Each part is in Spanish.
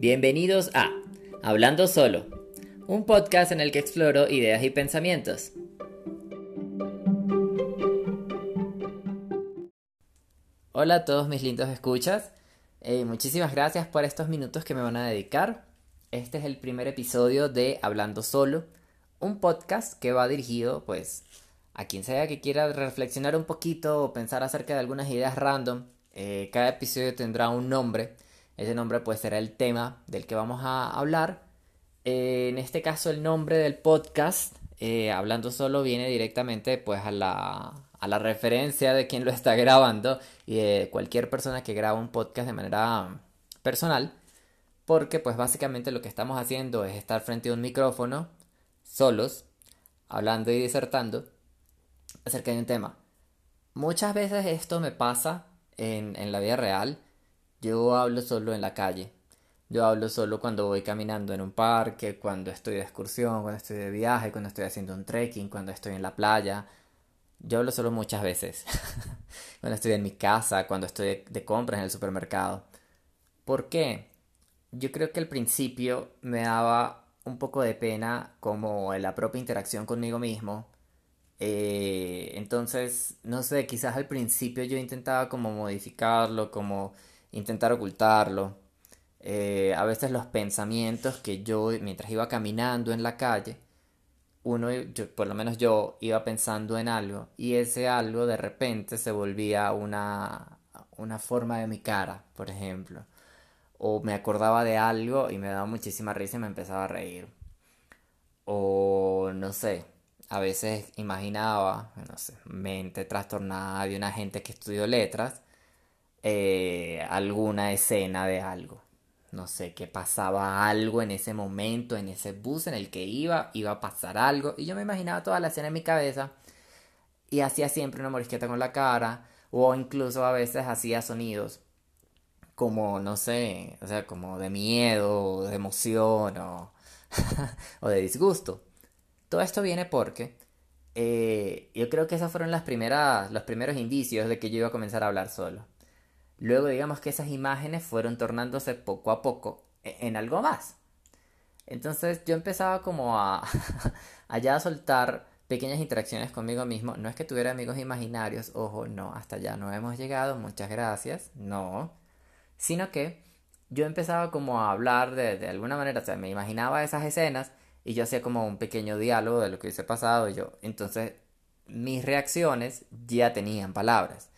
Bienvenidos a Hablando Solo, un podcast en el que exploro ideas y pensamientos. Hola a todos mis lindos escuchas, eh, muchísimas gracias por estos minutos que me van a dedicar. Este es el primer episodio de Hablando Solo, un podcast que va dirigido pues a quien sea que quiera reflexionar un poquito o pensar acerca de algunas ideas random. Eh, cada episodio tendrá un nombre ese nombre pues será el tema del que vamos a hablar. Eh, en este caso el nombre del podcast, eh, hablando solo, viene directamente pues a la, a la referencia de quien lo está grabando y de cualquier persona que graba un podcast de manera personal. Porque pues básicamente lo que estamos haciendo es estar frente a un micrófono, solos, hablando y disertando acerca de un tema. Muchas veces esto me pasa en, en la vida real yo hablo solo en la calle. Yo hablo solo cuando voy caminando en un parque, cuando estoy de excursión, cuando estoy de viaje, cuando estoy haciendo un trekking, cuando estoy en la playa. Yo hablo solo muchas veces. cuando estoy en mi casa, cuando estoy de compras en el supermercado. ¿Por qué? Yo creo que al principio me daba un poco de pena como en la propia interacción conmigo mismo. Eh, entonces, no sé, quizás al principio yo intentaba como modificarlo, como intentar ocultarlo. Eh, a veces los pensamientos que yo, mientras iba caminando en la calle, uno, por lo menos yo, iba pensando en algo y ese algo de repente se volvía una, una forma de mi cara, por ejemplo. O me acordaba de algo y me daba muchísima risa y me empezaba a reír. O no sé, a veces imaginaba, no sé, mente trastornada de una gente que estudió letras eh, alguna escena de algo. No sé, que pasaba algo en ese momento, en ese bus en el que iba, iba a pasar algo. Y yo me imaginaba toda la escena en mi cabeza. Y hacía siempre una morisqueta con la cara. O incluso a veces hacía sonidos como, no sé, o sea, como de miedo, de emoción o, o de disgusto. Todo esto viene porque eh, yo creo que esos fueron las primeras, los primeros indicios de que yo iba a comenzar a hablar solo. Luego digamos que esas imágenes fueron tornándose poco a poco e-, en algo más. Entonces yo empezaba como a allá a soltar pequeñas interacciones conmigo mismo. No es que tuviera amigos imaginarios, ojo, no, hasta allá no hemos llegado, muchas gracias, no. Sino que yo empezaba como a hablar de, alguna manera, o sea, me imaginaba esas escenas y yo hacía como un pequeño diálogo de lo que hubiese pasado yo. Entonces mis reacciones ya tenían palabras.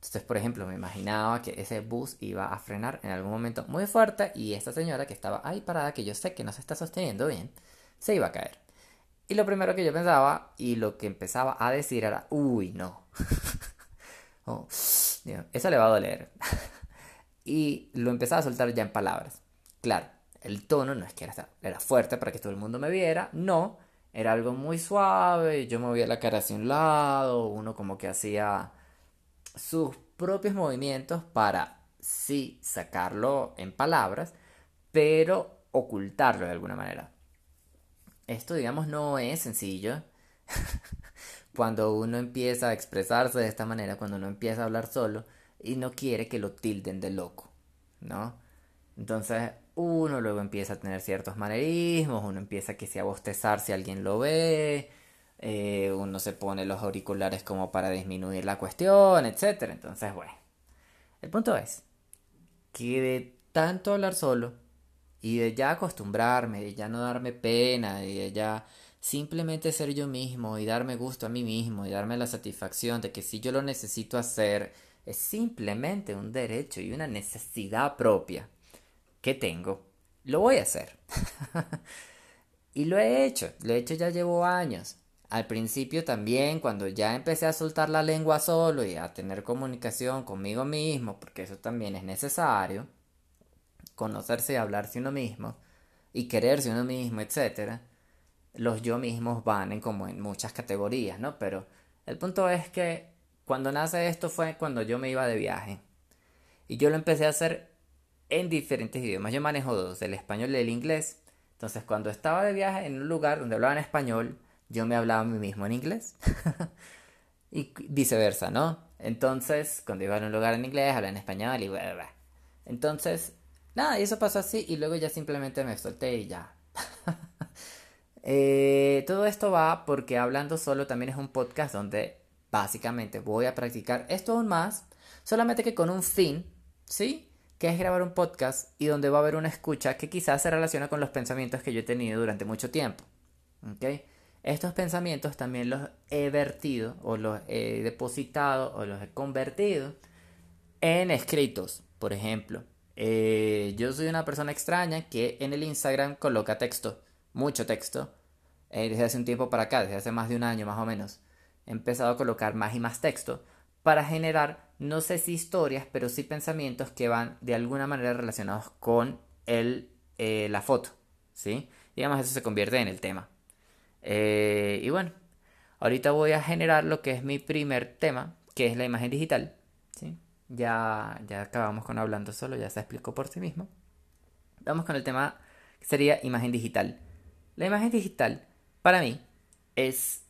Entonces, por ejemplo, me imaginaba que ese bus iba a frenar en algún momento muy fuerte y esta señora que estaba ahí parada, que yo sé que no se está sosteniendo bien, se iba a caer. Y lo primero que yo pensaba y lo que empezaba a decir era, uy, no. oh, eso le va a doler. y lo empezaba a soltar ya en palabras. Claro, el tono no es que era, era fuerte para que todo el mundo me viera, no, era algo muy suave, yo movía la cara hacia un lado, uno como que hacía sus propios movimientos para sí sacarlo en palabras, pero ocultarlo de alguna manera. Esto, digamos, no es sencillo. cuando uno empieza a expresarse de esta manera, cuando uno empieza a hablar solo y no quiere que lo tilden de loco, ¿no? Entonces uno luego empieza a tener ciertos manerismos, uno empieza que a bostezar si alguien lo ve, eh, uno se pone los auriculares como para disminuir la cuestión, etc. Entonces, bueno, el punto es que de tanto hablar solo y de ya acostumbrarme, de ya no darme pena, y de ya simplemente ser yo mismo y darme gusto a mí mismo y darme la satisfacción de que si yo lo necesito hacer es simplemente un derecho y una necesidad propia que tengo, lo voy a hacer. y lo he hecho, lo he hecho ya llevo años. Al principio también, cuando ya empecé a soltar la lengua solo y a tener comunicación conmigo mismo, porque eso también es necesario, conocerse y hablarse uno mismo, y quererse uno mismo, etc., los yo mismos van en como en muchas categorías, ¿no? Pero el punto es que cuando nace esto fue cuando yo me iba de viaje. Y yo lo empecé a hacer en diferentes idiomas. Yo manejo dos, el español y el inglés. Entonces, cuando estaba de viaje en un lugar donde hablaban español, yo me hablaba a mí mismo en inglés. y viceversa, ¿no? Entonces, cuando iba a un lugar en inglés, hablaba en español y bla, Entonces, nada, y eso pasó así y luego ya simplemente me solté y ya. Eh, todo esto va porque Hablando Solo también es un podcast donde básicamente voy a practicar esto aún más, solamente que con un fin, ¿sí? Que es grabar un podcast y donde va a haber una escucha que quizás se relaciona con los pensamientos que yo he tenido durante mucho tiempo. ¿Ok? Estos pensamientos también los he vertido o los he depositado o los he convertido en escritos, por ejemplo. Eh, yo soy una persona extraña que en el Instagram coloca texto, mucho texto, eh, desde hace un tiempo para acá, desde hace más de un año más o menos. He empezado a colocar más y más texto para generar, no sé si historias, pero sí pensamientos que van de alguna manera relacionados con el, eh, la foto, ¿sí? Digamos, eso se convierte en el tema. Y bueno, ahorita voy a generar lo que es mi primer tema, que es la imagen digital, ¿sí? Ya, ya acabamos con hablando solo, ya se explicó por sí mismo. Vamos con el tema que sería imagen digital. La imagen digital, para mí, es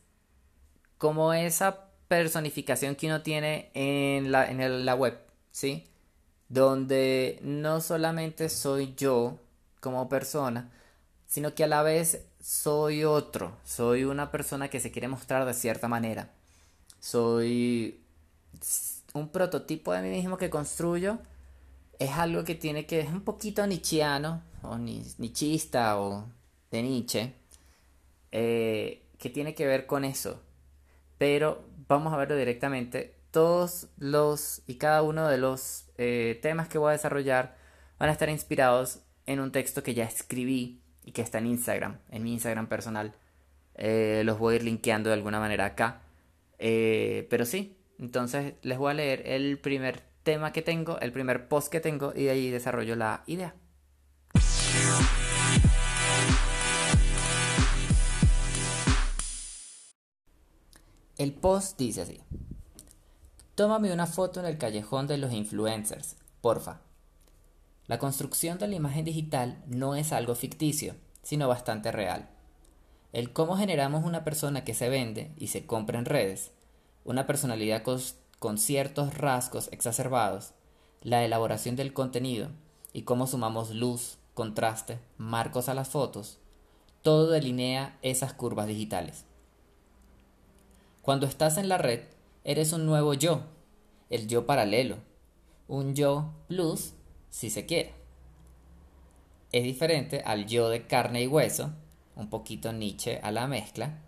como esa personificación que uno tiene en la, en la web, ¿sí? Donde no solamente soy yo como persona, sino que a la vez soy otro, soy una persona que se quiere mostrar de cierta manera. Soy un prototipo de mí mismo que construyo es algo que tiene que es un poquito nichiano o ni, nichista o de Nietzsche eh, que tiene que ver con eso. Pero vamos a verlo directamente. Todos los y cada uno de los eh, temas que voy a desarrollar van a estar inspirados en un texto que ya escribí y que está en Instagram en mi Instagram personal eh, los voy a ir linkeando de alguna manera acá pero sí entonces les voy a leer el primer tema que tengo, el primer post que tengo y de ahí desarrollo la idea. El post dice así. Tómame una foto en el callejón de los influencers, porfa. La construcción de la imagen digital no es algo ficticio, sino bastante real. El cómo generamos una persona que se vende y se compra en redes una personalidad con, ciertos rasgos exacerbados, la elaboración del contenido y cómo sumamos luz, contraste, marcos a las fotos, todo delinea esas curvas digitales. Cuando estás en la red, eres un nuevo yo, el yo paralelo, un yo plus, si se quiere. Es diferente al yo de carne y hueso, un poquito Nietzsche a la mezcla,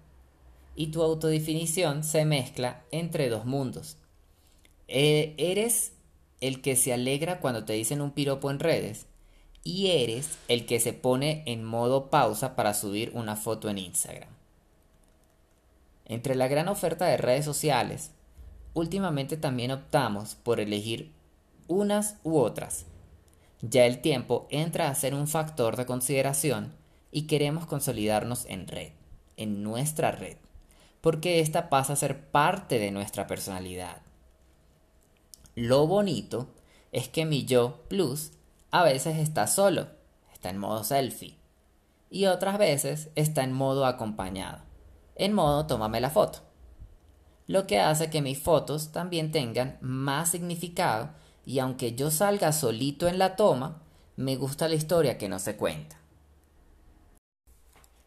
y tu autodefinición se mezcla entre dos mundos. Eh, eres el que se alegra cuando te dicen un piropo en redes y eres el que se pone en modo pausa para subir una foto en Instagram. Entre la gran oferta de redes sociales, últimamente también optamos por elegir unas u otras. Ya el tiempo entra a ser un factor de consideración y queremos consolidarnos en red, en nuestra red porque esta pasa a ser parte de nuestra personalidad. Lo bonito es que mi yo plus a veces está solo, está en modo selfie, y otras veces está en modo acompañado, en modo tómame la foto. Lo que hace que mis fotos también tengan más significado y aunque yo salga solito en la toma, me gusta la historia que no se cuenta.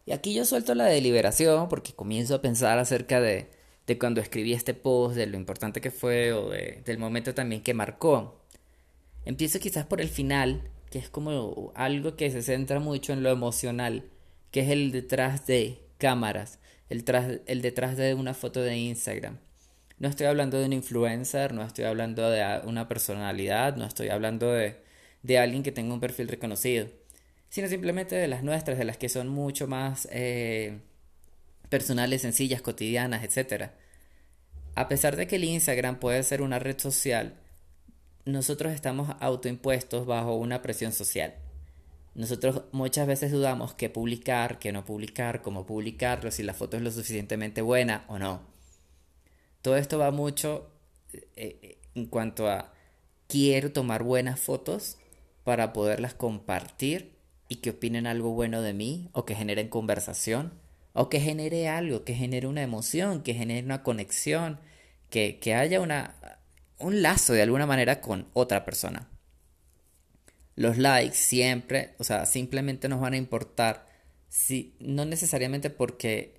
Y aquí yo suelto la deliberación porque comienzo a pensar acerca de, de cuando escribí este post, de lo importante que fue o de, del momento también que marcó. Empiezo quizás por el final, que es como algo que se centra mucho en lo emocional, que es el detrás de cámaras, el, tras, el detrás de una foto de Instagram. No estoy hablando de un influencer, no estoy hablando de una personalidad, no estoy hablando de, de alguien que tenga un perfil reconocido sino simplemente de las nuestras, de las que son mucho más eh, personales, sencillas, cotidianas, etc. A pesar de que el Instagram puede ser una red social, nosotros estamos autoimpuestos bajo una presión social. Nosotros muchas veces dudamos qué publicar, qué no publicar, cómo publicarlo, si la foto es lo suficientemente buena o no. Todo esto va mucho eh, eh, en cuanto a quiero tomar buenas fotos para poderlas compartir y que opinen algo bueno de mí o que generen conversación o que genere algo, que genere una emoción, que genere una conexión, que, haya una, un lazo de alguna manera con otra persona. Los likes siempre, o sea, simplemente nos van a importar, si, no necesariamente porque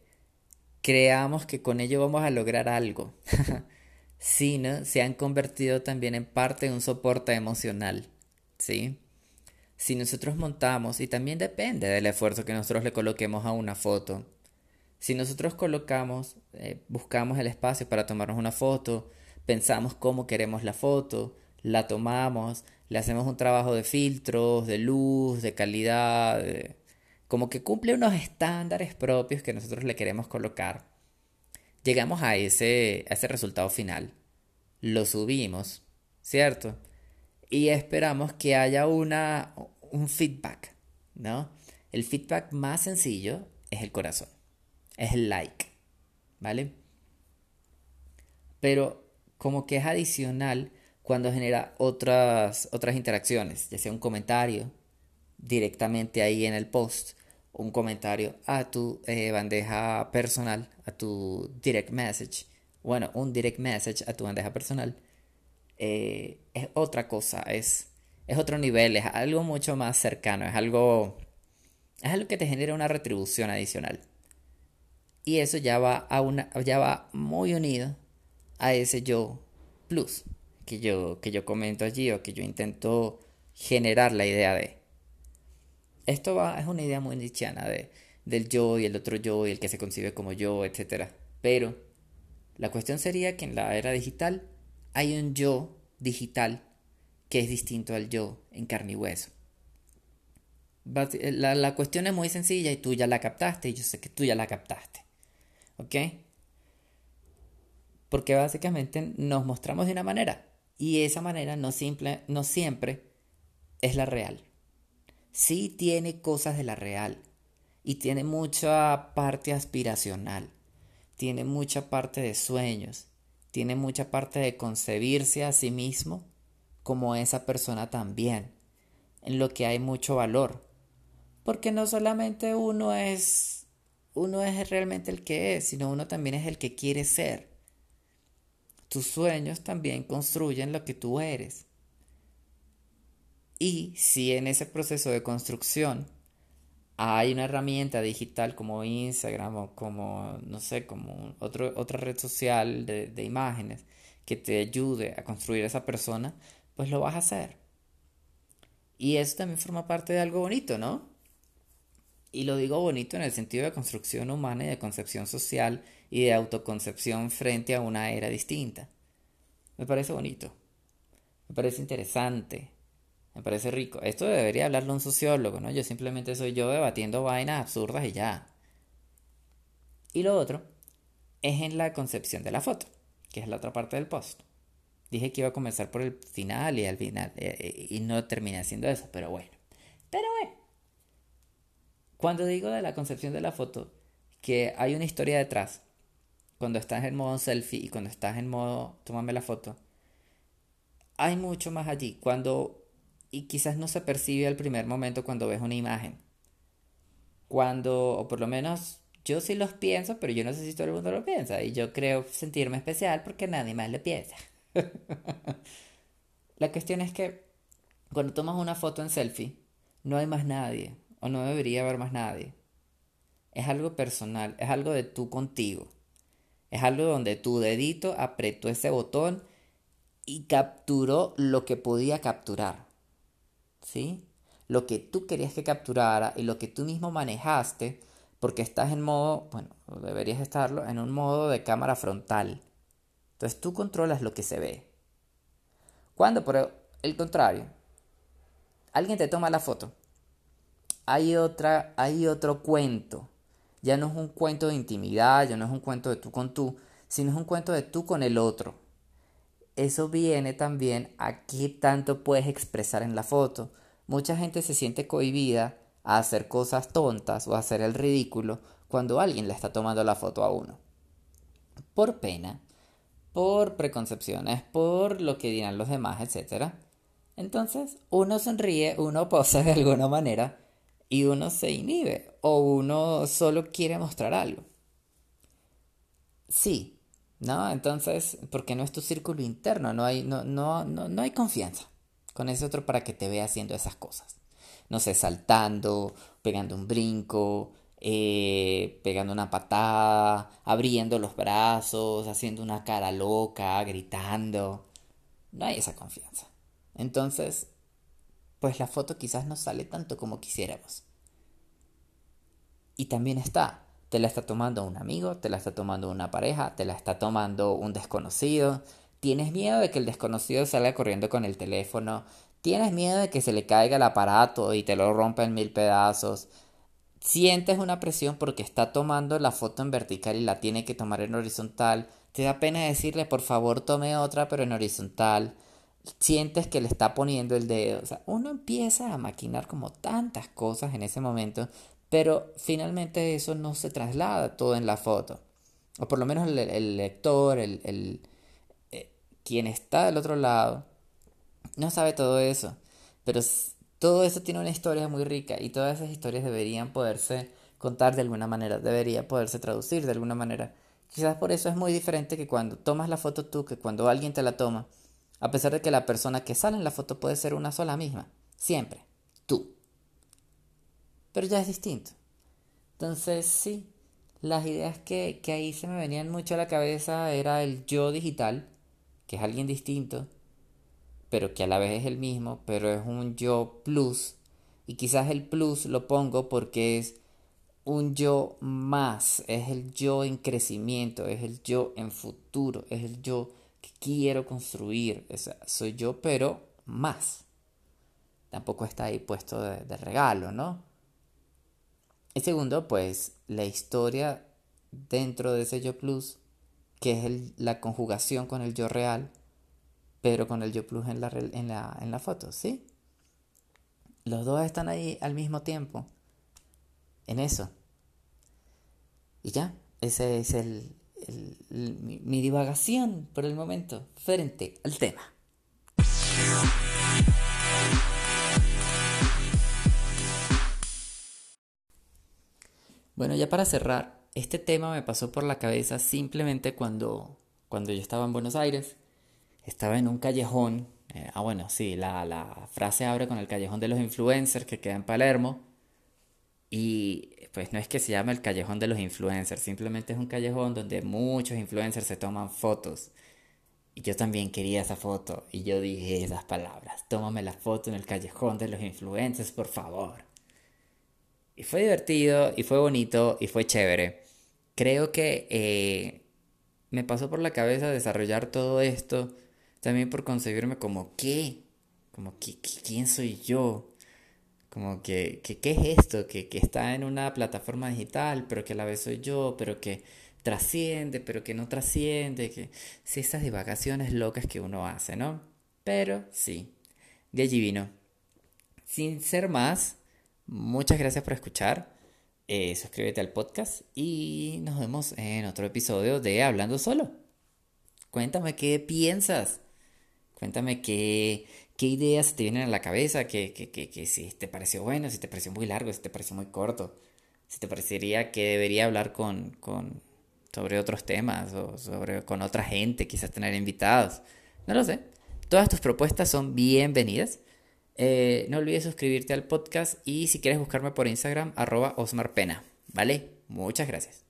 creamos que con ello vamos a lograr algo, sino se han convertido también en parte de un soporte emocional, ¿sí? Si nosotros montamos, y también depende del esfuerzo que nosotros le coloquemos a una foto, si nosotros colocamos, eh, buscamos el espacio para tomarnos una foto, pensamos cómo queremos la foto, la tomamos, le hacemos un trabajo de filtros, de luz, de calidad, como que cumple unos estándares propios que nosotros le queremos colocar. Llegamos a ese, a ese resultado final, lo subimos, ¿cierto? Y esperamos que haya una, un feedback, ¿no? El feedback más sencillo es el corazón, es el like, ¿vale? Pero como que es adicional cuando genera otras, otras interacciones, ya sea un comentario directamente ahí en el post, un comentario a tu eh, bandeja personal, a tu direct message, bueno, un direct message a tu bandeja personal, eh, es otra cosa, es, es otro nivel, es algo mucho más cercano, es algo, es algo que te genera una retribución adicional. Y eso ya va, a una, ya va muy unido a ese yo plus que yo, que yo comento allí o que yo intento generar la idea de. Esto va, es una idea muy nichiana de, del yo y el otro yo y el que se concibe como yo, etc. Pero la cuestión sería que en la era digital hay un yo digital que es distinto al yo en carne y hueso. La, la, cuestión es muy sencilla y tú ya la captaste y yo sé que tú ya la captaste. ¿Ok? Porque básicamente nos mostramos de una manera y esa manera no, simple, no siempre es la real. Sí tiene cosas de la real y tiene mucha parte aspiracional, tiene mucha parte de sueños, tiene mucha parte de concebirse a sí mismo como esa persona también, en lo que hay mucho valor, porque no solamente uno es uno es realmente el que es, sino uno también es el que quiere ser. Tus sueños también construyen lo que tú eres. Y si en ese proceso de construcción hay una herramienta digital como Instagram o como, no sé, como otra red social de, de imágenes que te ayude a construir esa persona, pues lo vas a hacer. Y eso también forma parte de algo bonito, ¿no? Y lo digo bonito en el sentido de construcción humana y de concepción social y de autoconcepción frente a una era distinta. Me parece bonito, me parece interesante, me parece rico. Esto debería hablarlo un sociólogo, ¿no? Yo simplemente soy yo debatiendo vainas absurdas y ya. Y lo otro es en la concepción de la foto, que es la otra parte del post. Dije que iba a comenzar por el final y al final, eh, eh, y no terminé haciendo eso, pero bueno. Pero bueno. Cuando digo de la concepción de la foto, que hay una historia detrás, cuando estás en modo selfie y cuando estás en modo tómame la foto, hay mucho más allí. Cuando, y quizás no se percibe al primer momento cuando ves una imagen. Cuando, o por lo menos yo sí los pienso, pero yo no sé si todo el mundo lo piensa. Y yo creo sentirme especial porque nadie más lo piensa. la cuestión es que cuando tomas una foto en selfie, no hay más nadie, o no debería haber más nadie. Es algo personal, es algo de tú contigo. Es algo donde tu dedito apretó ese botón y capturó lo que podía capturar. ¿Sí? Lo que tú querías que capturara y lo que tú mismo manejaste porque estás en modo, bueno, deberías estarlo, en un modo de cámara frontal. Entonces tú controlas lo que se ve. Cuando por el contrario, alguien te toma la foto, hay, otra, hay otro cuento ya no es un cuento de intimidad, ya no es un cuento de tú con tú, sino es un cuento de tú con el otro. Eso viene también a qué tanto puedes expresar en la foto. Mucha gente se siente cohibida a hacer cosas tontas o a hacer el ridículo cuando alguien le está tomando la foto a uno. Por pena, por preconcepciones, por lo que dirán los demás, etc. Entonces, uno sonríe, uno posa de alguna manera y uno se inhibe o uno solo quiere mostrar algo. Sí, ¿no? Entonces, porque no es tu círculo interno, no hay, no, no, no, no hay confianza con ese otro para que te vea haciendo esas cosas. No sé, saltando, pegando un brinco, eh, pegando una patada, abriendo los brazos, haciendo una cara loca, gritando. No hay esa confianza. Entonces, pues la foto quizás no sale tanto como quisiéramos. Y también está, te la está tomando un amigo, te la está tomando una pareja, te la está tomando un desconocido. Tienes miedo de que el desconocido salga corriendo con el teléfono. Tienes miedo de que se le caiga el aparato y te lo rompa en mil pedazos. Sientes una presión porque está tomando la foto en vertical y la tiene que tomar en horizontal. Te da pena decirle por favor tome otra pero en horizontal. Sientes que le está poniendo el dedo. O sea, uno empieza a maquinar como tantas cosas en ese momento pero finalmente eso no se traslada todo en la foto. O por lo menos el, lector, el, el eh, quien está del otro lado, no sabe todo eso. Pero todo eso tiene una historia muy rica y todas esas historias deberían poderse contar de alguna manera, debería poderse traducir de alguna manera. Quizás por eso es muy diferente que cuando tomas la foto tú, que cuando alguien te la toma, a pesar de que la persona que sale en la foto puede ser una sola misma, siempre, pero ya es distinto. Entonces, sí, las ideas que, que ahí se me venían mucho a la cabeza era el yo digital, que es alguien distinto, pero que a la vez es el mismo, pero es un yo plus. Y quizás el plus lo pongo porque es un yo más, es el yo en crecimiento, es el yo en futuro, es el yo que quiero construir. O soy yo, pero más. Tampoco está ahí puesto de regalo, ¿no? Y segundo, pues la historia dentro de ese yo plus, que es la conjugación con el yo real, pero con el yo plus en la, en la, en la foto, ¿sí? Los dos están ahí al mismo tiempo, en eso. Y ya, ese es el, mi divagación por el momento frente al tema. Bueno, ya para cerrar, este tema me pasó por la cabeza simplemente cuando, cuando yo estaba en Buenos Aires. Estaba en un callejón. Eh, ah, bueno, sí, la, la frase abre con el callejón de los influencers que queda en Palermo. Y pues no es que se llame el callejón de los influencers, simplemente es un callejón donde muchos influencers se toman fotos. Y yo también quería esa foto. Y yo dije esas palabras. Tómame la foto en el callejón de los influencers, por favor. Y fue divertido, y fue bonito, y fue chévere. Creo que eh, me pasó por la cabeza desarrollar todo esto también por concebirme como qué, como que, quién soy yo, como que, qué es esto, que, que está en una plataforma digital, pero que a la vez soy yo, pero que trasciende, pero que no trasciende, que sí, esas divagaciones locas que uno hace, ¿no? Pero sí, de allí vino. Sin ser más, Muchas gracias por escuchar. Eh, suscríbete al podcast y nos vemos en otro episodio de Hablando Solo. Cuéntame qué piensas. Cuéntame qué, qué ideas te vienen a la cabeza, que, que, que, si te pareció bueno, si te pareció muy largo, si te pareció muy corto, si te parecería que debería hablar con, con, sobre otros temas o sobre, con otra gente, quizás tener invitados. No lo sé. Todas tus propuestas son bienvenidas. Eh, no olvides suscribirte al podcast y si quieres buscarme por Instagram, arroba. ¿Vale? Muchas gracias.